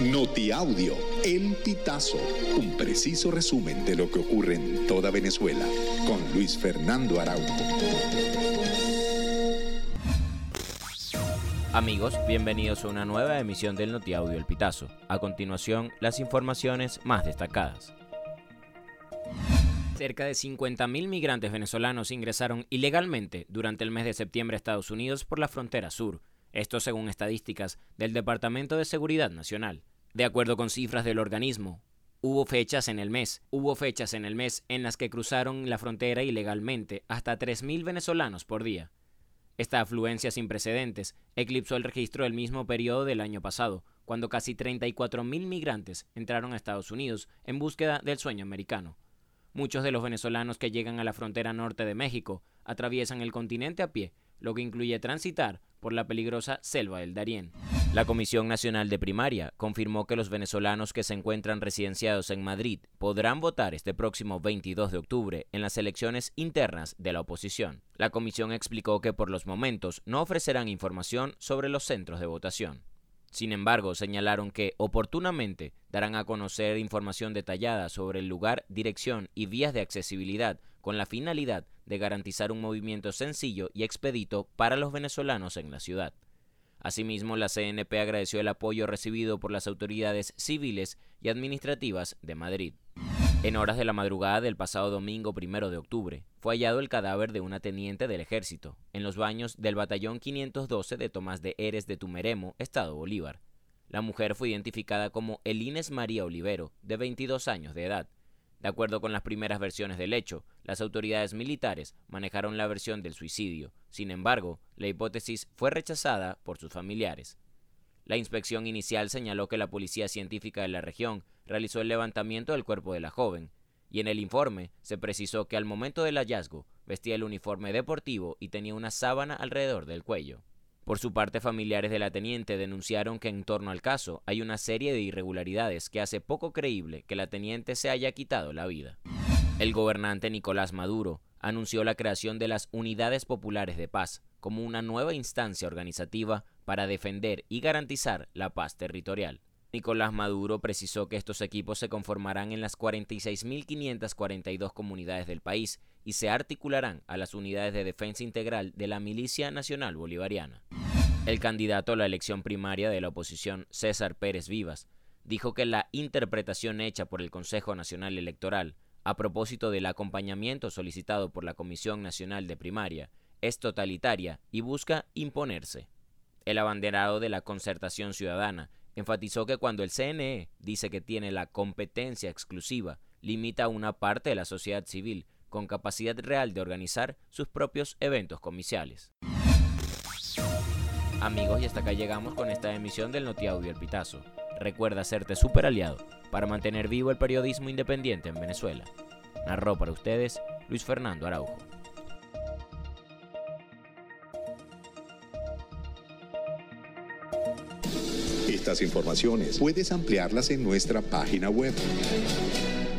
Notiaudio, El Pitazo, un preciso resumen de lo que ocurre en toda Venezuela, con Luis Fernando Araújo. Amigos, bienvenidos a una nueva emisión del Notiaudio El Pitazo. A continuación, las informaciones más destacadas. Cerca de 50.000 migrantes venezolanos ingresaron ilegalmente durante el mes de septiembre a Estados Unidos por la frontera sur, esto según estadísticas del Departamento de Seguridad Nacional. De acuerdo con cifras del organismo, hubo fechas en el mes, hubo fechas en el mes en las que cruzaron la frontera ilegalmente hasta 3.000 venezolanos por día. Esta afluencia sin precedentes eclipsó el registro del mismo periodo del año pasado, cuando casi 34.000 migrantes entraron a Estados Unidos en búsqueda del sueño americano. Muchos de los venezolanos que llegan a la frontera norte de México atraviesan el continente a pie lo que incluye transitar por la peligrosa selva del Darién. La Comisión Nacional de Primaria confirmó que los venezolanos que se encuentran residenciados en Madrid podrán votar este próximo 22 de octubre en las elecciones internas de la oposición. La comisión explicó que por los momentos no ofrecerán información sobre los centros de votación. Sin embargo, señalaron que oportunamente darán a conocer información detallada sobre el lugar, dirección y vías de accesibilidad con la finalidad de garantizar un movimiento sencillo y expedito para los venezolanos en la ciudad. Asimismo, la CNP agradeció el apoyo recibido por las autoridades civiles y administrativas de Madrid. En horas de la madrugada del pasado domingo primero de octubre, fue hallado el cadáver de una teniente del ejército, en los baños del batallón 512 de Tomás de Eres de Tumeremo, Estado Bolívar. La mujer fue identificada como Elines María Olivero, de 22 años de edad. De acuerdo con las primeras versiones del hecho, las autoridades militares manejaron la versión del suicidio. Sin embargo, la hipótesis fue rechazada por sus familiares. La inspección inicial señaló que la policía científica de la región realizó el levantamiento del cuerpo de la joven, y en el informe se precisó que al momento del hallazgo vestía el uniforme deportivo y tenía una sábana alrededor del cuello. Por su parte, familiares de la teniente denunciaron que en torno al caso hay una serie de irregularidades que hace poco creíble que la teniente se haya quitado la vida. El gobernante Nicolás Maduro anunció la creación de las Unidades Populares de Paz como una nueva instancia organizativa para defender y garantizar la paz territorial. Nicolás Maduro precisó que estos equipos se conformarán en las 46.542 comunidades del país y se articularán a las unidades de defensa integral de la Milicia Nacional Bolivariana. El candidato a la elección primaria de la oposición, César Pérez Vivas, dijo que la interpretación hecha por el Consejo Nacional Electoral a propósito del acompañamiento solicitado por la Comisión Nacional de Primaria es totalitaria y busca imponerse. El abanderado de la concertación ciudadana enfatizó que cuando el CNE dice que tiene la competencia exclusiva, limita a una parte de la sociedad civil con capacidad real de organizar sus propios eventos comerciales. Amigos, y hasta acá llegamos con esta emisión del Notiaudio El Pitazo. Recuerda hacerte super aliado para mantener vivo el periodismo independiente en Venezuela. Narró para ustedes Luis Fernando Araujo. Estas informaciones puedes ampliarlas en nuestra página web